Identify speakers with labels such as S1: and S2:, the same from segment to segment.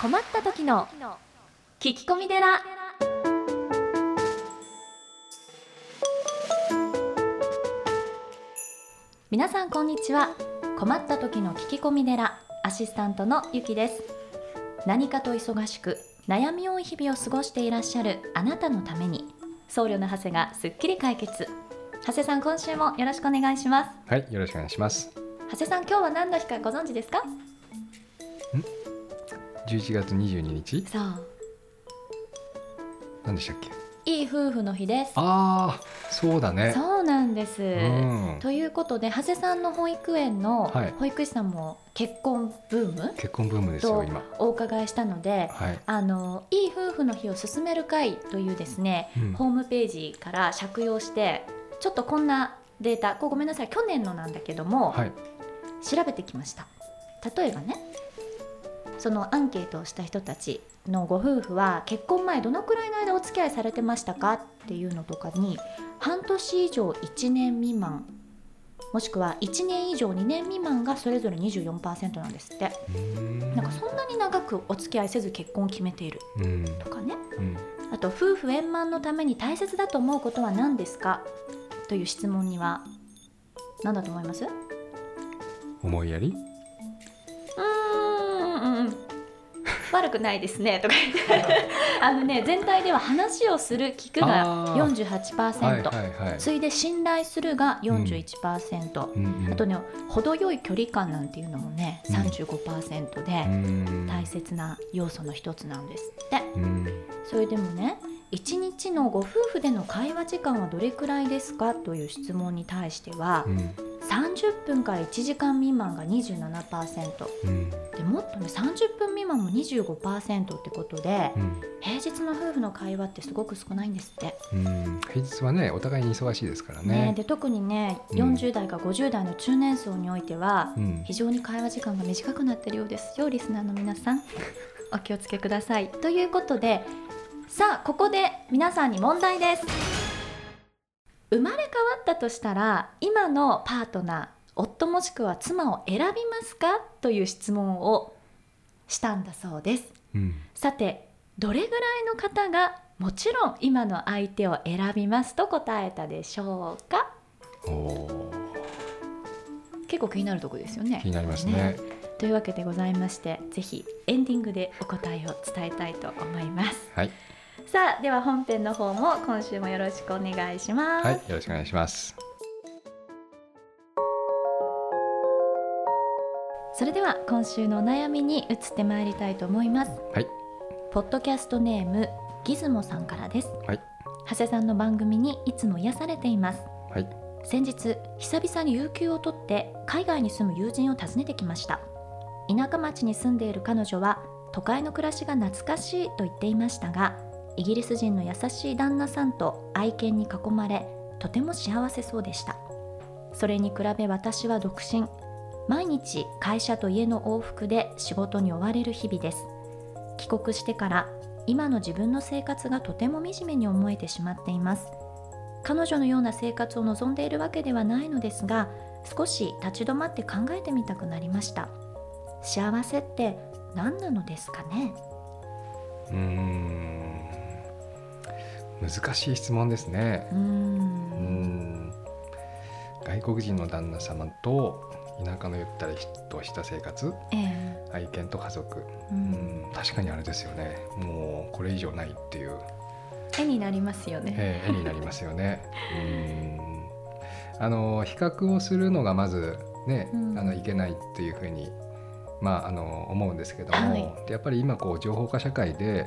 S1: 困った時の聞き込み寺。皆さんこんにちは。困った時の聞き込み寺。アシスタントのゆきです。何かと忙しく悩み多い日々を過ごしていらっしゃるあなたのために僧侶の長谷がすっきり解決。長谷さん今週もよろしくお願いします。
S2: はい、よろしくお願いします。
S1: 長谷さん今日は何の日かご存知ですか？
S2: 11月22日、
S1: そう
S2: 何でしたっけ？
S1: いい夫婦の日です
S2: ああ、そうだね。
S1: そうなんです、
S2: うん。
S1: ということで長谷さんの保育園の
S2: はい
S1: 保育士さんも結婚ブーム？
S2: 結婚ブームですよ
S1: と
S2: 今。
S1: お伺いしたので
S2: はい。
S1: あのいい夫婦の日を進める会というですね、
S2: うん
S1: ホームページから借用してちょっとこんなデータこうごめんなさい去年のなんだけども、
S2: はい。
S1: 調べてきました例えばねそのアンケートをした人たちのご夫婦は結婚前どのくらいの間お付き合いされてましたかっていうのとかに半年以上1年未満もしくは1年以上2年未満がそれぞれ24%なんですってなんかそんなに長くお付き合いせず結婚を決めている
S2: うん。
S1: とかね
S2: うん。
S1: あと夫婦円満のために大切だと思うことは何ですかという質問には何だと思います
S2: 思いやり？
S1: 悪くないですねとか言って。あのね全体では話をする聞くが
S2: あー。
S1: 48%、
S2: はいはいはい。
S1: 次いで信頼するが41%、
S2: うんうん
S1: あとね程よい距離感なんていうのもね
S2: うん。
S1: 35%
S2: う
S1: で
S2: ん。
S1: 大切な要素の一つなんですって。
S2: うん。
S1: それでもね1日のご夫婦での会話時間はどれくらいですか？という質問に対しては
S2: うん
S1: 30分から1時間未満が27%
S2: うん。
S1: でもっとね30分未満も25%ってことで
S2: うん。
S1: 平日の夫婦の会話ってすごく少ないんですって、
S2: うん。平日はね、お互いに忙しいですから
S1: ね。
S2: ね。
S1: で特にね
S2: うん。
S1: 40代か50代の中年層においては
S2: うん。
S1: 非。常に会話時間が短くなってるようです。よリスナーの皆さん お気をつけください。ということでさあここで皆さんに問題です生まれ変わったとしたら今のパートナー夫もしくは妻を選びますかという質問をしたんだそうです
S2: うん。
S1: さてどれぐらいの方がもちろん今の相手を選びますと答えたでしょうか？
S2: おお
S1: 結構気になるところですよね
S2: ー。気になりますね。
S1: というわけでございましてぜひエンディングでお答えを伝えたいと思います
S2: はい
S1: さあでは本編の方も今週もよろしくお願いします、
S2: はい、よろしくお願いします。
S1: それでは今週のお悩みに移ってまいりたいと思います。
S2: はい。
S1: ポッドキャストネームギズモさんからです。
S2: はい。
S1: 長谷さんの番組にいつも癒されています。
S2: はい。
S1: 先日久々に有給を取って海外に住む友人を訪ねてきました。田舎町に住んでいる彼女は都会の暮らしが懐かしいと言っていましたがイギリス人の優しい旦那さんと愛犬に囲まれとても幸せそうでした。それに比べ私は独身。毎日会社と家の往復で仕事に追われる日々です。帰国してから今の自分の生活がとても惨めに思えてしまっています。彼女のような生活を望んでいるわけではないのですが少し立ち止まって考えてみたくなりました。幸せって何なのですかね？
S2: うん。難しい質問ですね。外国人の旦那様と田舎のゆったりとした生活
S1: ええ。
S2: 愛犬と家族、
S1: う
S2: うん。ん、確かにあれですよね。もうこれ以上ないっていう、
S1: 絵になりますよね。
S2: えー絵になりますよね。うん。あの比較をするのがまずね、
S1: うん。
S2: あのいけないっていうふうに、まあ、あの思うんですけども、
S1: はい。
S2: でやっぱり今こう情報化社会で、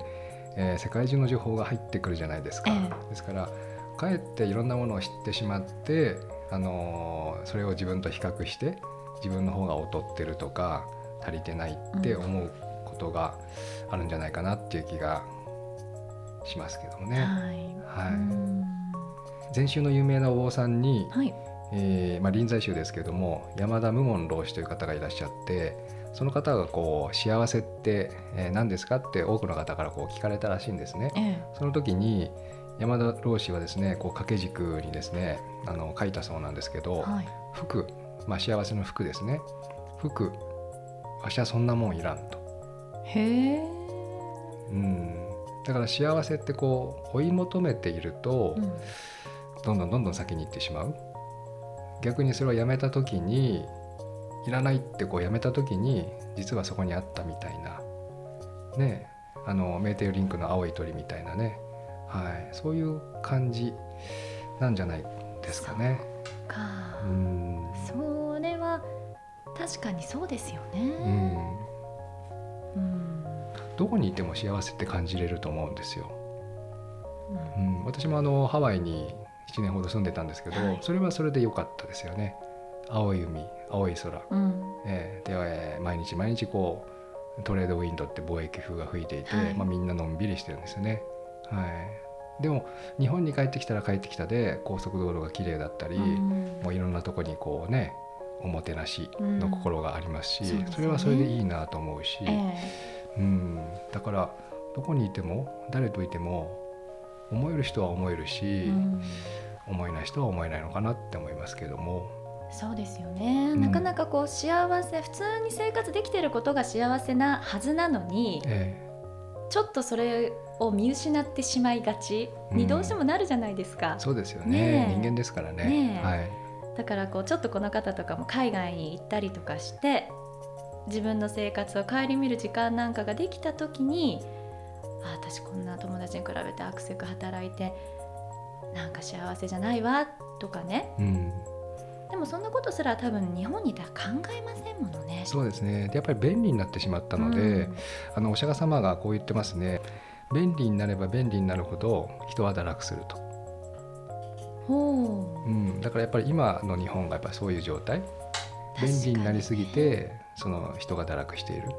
S2: えー世界中の情報が入ってくるじゃないですか、
S1: え
S2: ですからかえっていろんなものを知ってしまって、あのーそれを自分と比較して自分の方が劣ってるとか足りてないって思うことがあるんじゃないかなっていう気がしますけどもね。
S1: はい。
S2: はい。
S1: うん。
S2: 禅宗の有名なお坊さんに、
S1: はい。
S2: えーまあ、臨済宗ですけども山田無門老師という方がいらっしゃってその方がこう幸せって、えー何ですかって多くの方からこう聞かれたらしいんですね。
S1: ええ。
S2: その時に山田老師はですねこう掛け軸にですねあの書いたそうなんですけど、
S1: はい。
S2: 福、まあ、幸せの福ですね。福わしはそんなもんいらんと。
S1: へえ。
S2: うん、だから幸せってこう追い求めていると、
S1: うん。
S2: どんどんどんどん先に行ってしまう。逆にそれをやめた時にいらないってこうやめた時に実はそこにあったみたいなねあのメーテルリンクの青い鳥みたいなね、はい、そういう感じなんじゃないですかね。
S1: か
S2: うん
S1: それは確かにそうですよ
S2: う
S1: ね。
S2: ん
S1: うん
S2: どこにいても幸せって感じれると思うんですよ。
S1: うん
S2: うん、私もあのハワイに1年ほど住んでたんですけど、
S1: はい
S2: それはそれで良かったですよね。青い海青い空、
S1: うん。
S2: えーで、えー毎日毎日こうトレードウィンドって貿易風が吹いていて、
S1: はい。
S2: まあ、みんなのんびりしてるんですよね。はい、でも日本に帰ってきたら帰ってきたで高速道路が綺麗だったり、
S1: うん
S2: もういろんなとこにこうねおもてなしの心がありますし、
S1: うんそすね。
S2: それはそれでいいなと思うし、
S1: え
S2: うん、だからどこにいても誰といても思える人は思えるし、思えない人は思えないのかなって思いますけども。
S1: そうですよね、
S2: ん。
S1: なかなかこう幸せ普通に生活できてることが幸せなはずなのに
S2: え
S1: ちょっとそれを見失ってしまいがちにどうしてもなるじゃないですか。
S2: ー、そうですよね。
S1: ねえ。
S2: 人間ですからね。
S1: ねえ。
S2: はい。
S1: だからこうちょっとこの方とかも海外に行ったりとかして自分の生活を顧みる時間なんかができた時にあ私こんな友達に比べてアクセク働いてなんか幸せじゃないわとかね。
S2: うん、
S1: でもそんなことすら多分日本にいたら考えませんものね。
S2: そうですね。でやっぱり便利になってしまったので、
S1: うん。
S2: あのお釈迦様がこう言ってますね。便利になれば便利になるほど人は堕落すると、
S1: ほう。
S2: うん、だからやっぱり今の日本がやっぱりそういう状態。便利になりすぎてその人が堕落している。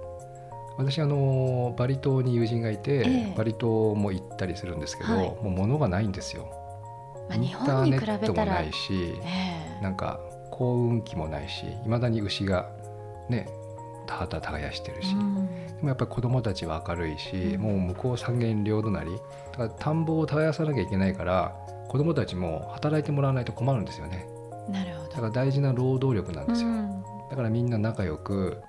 S2: 私あのバリ島に友人がいて、
S1: ええ。
S2: バリ島も行ったりするんですけど、
S1: はい。
S2: もう物がないんですよ。
S1: まあ、日
S2: インター
S1: 本に比
S2: ネットも
S1: べたら
S2: ないし
S1: ええ
S2: なんか幸運期もないしいまだに牛がね田畑耕してるし、
S1: うん。
S2: でもやっぱり子供たちは明るいし、
S1: うん。
S2: もう向こう三軒両隣だから田んぼを耕さなきゃいけないから子供たちも働いてもらわないと困るんですよね。
S1: なるほど。
S2: だから大事な労働力なんですよ、
S1: うん。
S2: だからみんな仲良く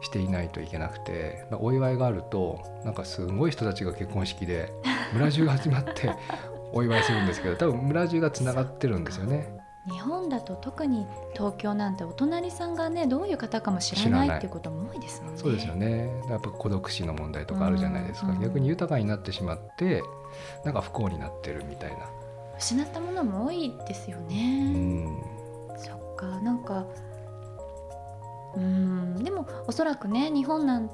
S2: していないといけなくてまあお祝いがあるとなんかすごい人たちが結婚式で村中が始まって お祝いするんですけど多分村中がつながってるんですよね。
S1: 日本だと特に東京なんてお隣さんがねどういう方かも知らないっていうことも多いですもんね。
S2: そうですよねやっぱ孤独死の問題とかあるじゃないですか、
S1: うん
S2: 逆に豊かになってしまってなんか不幸になってるみたいな。
S1: 失ったものも多いですよ
S2: う
S1: ね。
S2: ん
S1: そっかなんかうんでもおそらくね日本なん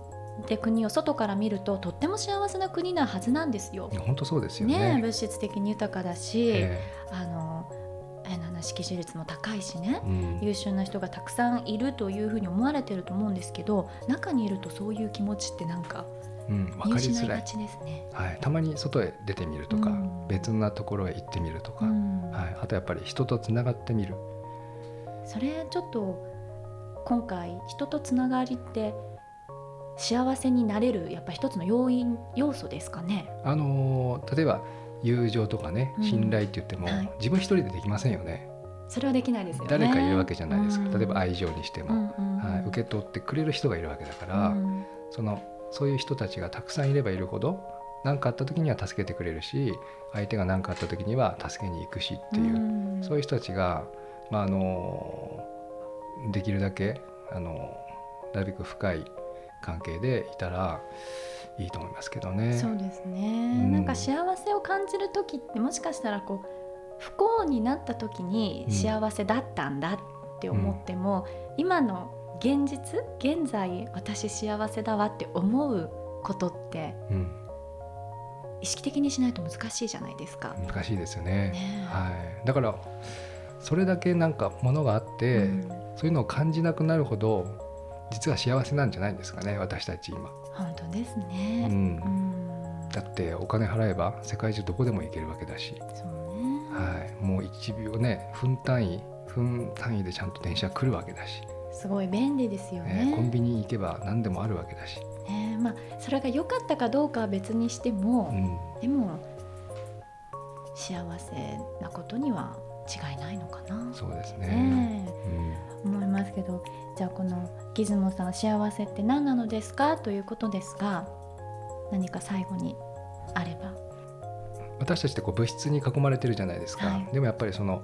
S1: て国を外から見るととっても幸せな国なはずなんですよ。
S2: 本当そうですよ
S1: ね
S2: ね。
S1: 物質的に豊かだし、
S2: え
S1: あのあの識字率も高いしね。
S2: えうん。
S1: 優秀な人がたくさんいるというふうに思われてると思うんですけど中にいるとそういう気持ちってなんか
S2: うん、分
S1: 見
S2: かりづらい、
S1: 失いがちですね。
S2: はい、たまに外へ出てみるとか、
S1: うん。
S2: 別なところへ行ってみるとか、
S1: うん。
S2: はい、あとやっぱり人とつながってみる、
S1: それちょっと今回人とつながりって幸せになれるやっぱ一つの要因要素ですかね？
S2: あのー例えば友情とかね
S1: うん。
S2: 信頼って言っても、
S1: はい。
S2: 自分一人でできませんよね。
S1: それはできないですよね。
S2: 誰かいるわけじゃないですか、
S1: うん。
S2: 例えば愛情にしても、
S1: うんうんうん。
S2: はい、受け取ってくれる人がいるわけだから、
S1: うん。
S2: そのそういう人たちがたくさんいればいるほど何かあった時には助けてくれるし相手が何かあった時には助けに行くしっていう、
S1: ん。
S2: そういう人たちが、まあ、あのできるだけあのなるべく深い関係でいたらいいと思いますけどね。
S1: そうですね、
S2: うん。
S1: なんか幸せを感じる時ってもしかしたらこう不幸になった時に
S2: うん。
S1: 幸せだったんだって思っても、今の現実現在私幸せだわって思うことって
S2: うん、
S1: 意識的にしないと難しいじゃないですか。
S2: 難しいですよね。
S1: ね。え
S2: はい、だからそれだけなんかものがあって、
S1: うん。
S2: そういうのを感じなくなるほど実は幸せなんじゃないんですかね私たち今、
S1: 本当です
S2: う
S1: ね。
S2: ん。
S1: うん。
S2: だってお金払えば世界中どこでも行けるわけだし、
S1: そうね。
S2: はい、もう1秒ね分単位分単位でちゃんと電車来るわけだし、
S1: すごい便利ですよ
S2: ね。
S1: ね。
S2: コンビニ行けば何でもあるわけだし、
S1: ねまあそれが良かったかどうかは別にしても、
S2: うん、
S1: でも幸せなことには違いないのかな？
S2: そうですね。
S1: ね
S2: うん
S1: え。思いますけどじゃあこのギズモさん幸せって何なのですか？ということですが何か最後にあれば。
S2: 私たちってこう物質に囲まれてるじゃないですか、
S1: はい。
S2: でもやっぱりその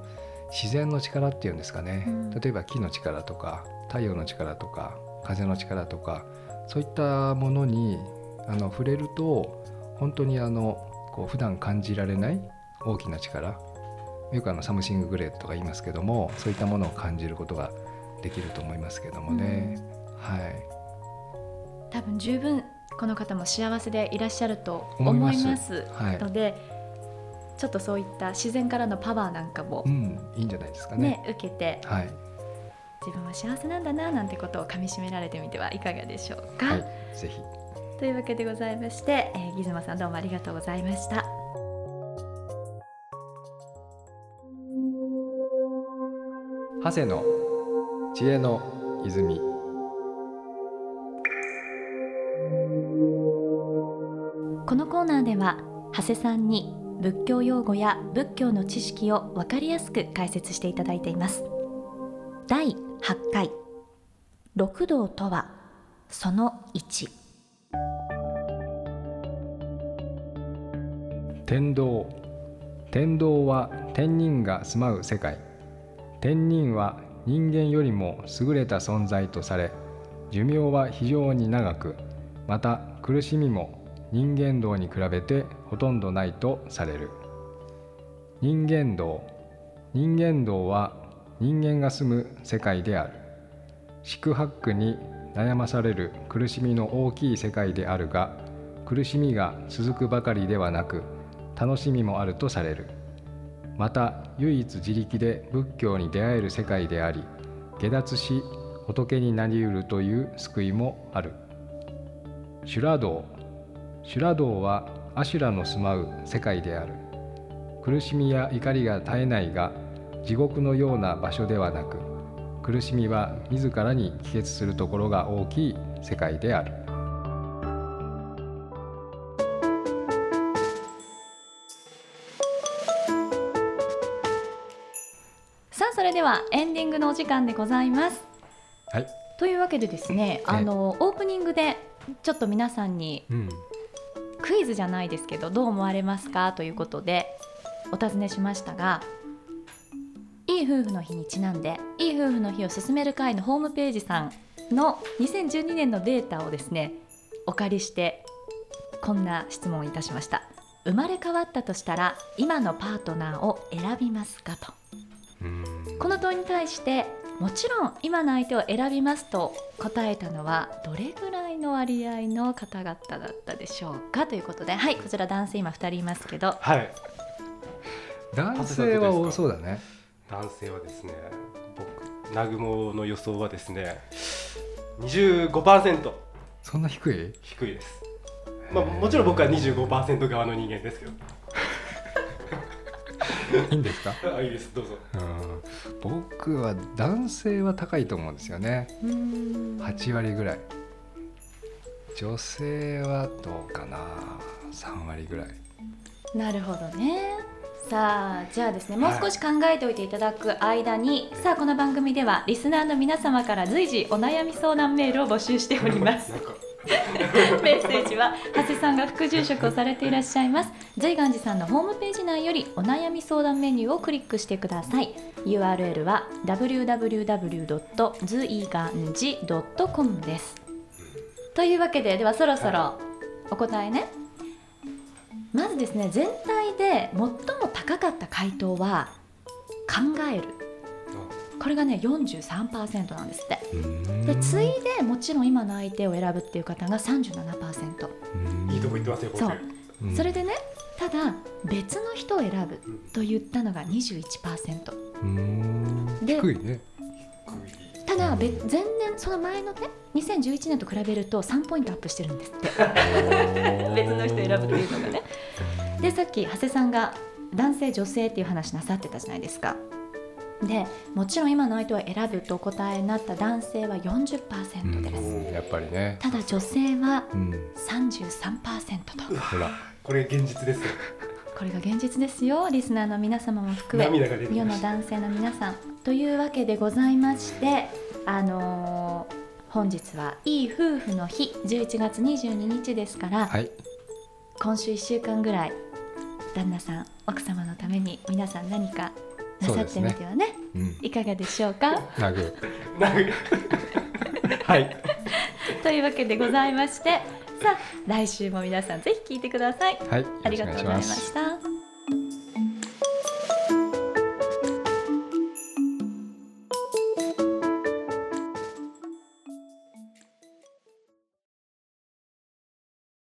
S2: 自然の力っていうんですかね、
S1: うん。
S2: 例えば木の力とか太陽の力とか風の力とかそういったものにあの触れると本当にあのこう普段感じられない大きな力よくあの something great とか言いますけどもそういったものを感じることができると思いますけどもね、はい。
S1: 多分十分この方も幸せでいらっしゃると思いま
S2: ます。すはい。
S1: ので、ちょっとそういった自然からのパワーなんかも
S2: うん、いいんじゃないですか
S1: ね。
S2: ね。
S1: 受けて
S2: はい、
S1: 自分は幸せなんだななんてことをかみしめられてみてはいかがでしょうか、
S2: はい、ぜひ。
S1: というわけでございまして、えー、ギズマさんどうもありがとうございました
S2: 長谷の知恵の泉。
S1: このコーナーでは長谷さんに仏教用語や仏教の知識を分かりやすく解説していただいています第8回六道とはその1
S2: 天道。天道は天人が住まう世界。天人は人間よりも優れた存在とされ、寿命は非常に長く、また苦しみも人間道に比べてほとんどないとされる。人間道。人間道は人間が住む世界である。四苦八苦に悩まされる苦しみの大きい世界であるが苦しみが続くばかりではなく楽しみもあるとされるまた唯一自力で仏教に出会える世界であり下脱し仏になりうるという救いもある。修羅道。修羅道は阿修羅の住まう世界である。苦しみや怒りが絶えないが地獄のような場所ではなく苦しみは自らに帰結するところが大きい世界である。
S1: はエンディングのお時間でございます。
S2: はい、
S1: というわけでですねあのオープニングでちょっと皆さんに
S2: うん、
S1: クイズじゃないですけどどう思われますかということでお尋ねしましたがいい夫婦の日にちなんでいい夫婦の日を進める会のホームページさんの2012年のデータをですねお借りしてこんな質問をいたしました。生まれ変わったとしたら今のパートナーを選びますかと。
S2: うん
S1: この問いに対してもちろん今の相手を選びますと答えたのはどれぐらいの割合の方々だったでしょうか？ということではいこちら男性今2人いますけど。
S3: はい。
S2: 男性は多そうだね。
S3: 男性はですね僕南雲の予想はですね25%
S2: そんな低い？
S3: 低いです。まあもちろん僕は25%側の人間ですけど。
S2: いいんですか、
S3: あいいです。どうぞ。
S2: うん、僕は男性は高いと思うんですよね。
S1: うーん
S2: 8割ぐらい。女性はどうかな。3割ぐらい。
S1: なるほどね。さあじゃあですねもう少し考えておいていただく間に、さあこの番組ではリスナーの皆様から随時お悩み相談メールを募集しております メッセージは長谷さんが副住職をされていらっしゃいます。随願寺さんのホームページ内よりお悩み相談メニューをクリックしてください。URL は www.zuiganji.com です。というわけでではそろそろお答えね。まずですね全体で最も高かった回答は考える。これがね43%なんですって。で次いでもちろん今の相手を選ぶっていう方が37%、
S3: いいとこ行ってますよ僕
S1: そう。
S2: うん。
S1: それでねただ別の人を選ぶと言ったのが21%
S2: うん。
S1: で
S2: 低いね。
S1: ただべ前年その前のね2011年と比べると3ポイントアップしてるんですって。別の人選ぶというのがね。でさっき長谷さんが男性女性っていう話なさってたじゃないですかでもちろん今の相手を選ぶとお答えになった男性は40%です、
S2: うん。やっぱりね。
S1: ただ女性は
S2: うん。
S1: 33%と。
S2: ほら。
S3: これ現実ですよ。
S1: これが現実ですよ。リスナーの皆様も含め世の男性の皆さん。というわけでございましてあのー本日はいい夫婦の日。11月22日ですから、
S2: はい。
S1: 今週1週間ぐらい旦那さん奥様のために皆さん何かなさってみてはね
S2: うん、
S1: いかがでしょうか？
S2: ナグ
S3: はい。
S1: というわけでございましてさあ来週も皆さんぜひ聞いてください。
S2: はい、よ
S1: ありがとうございま。した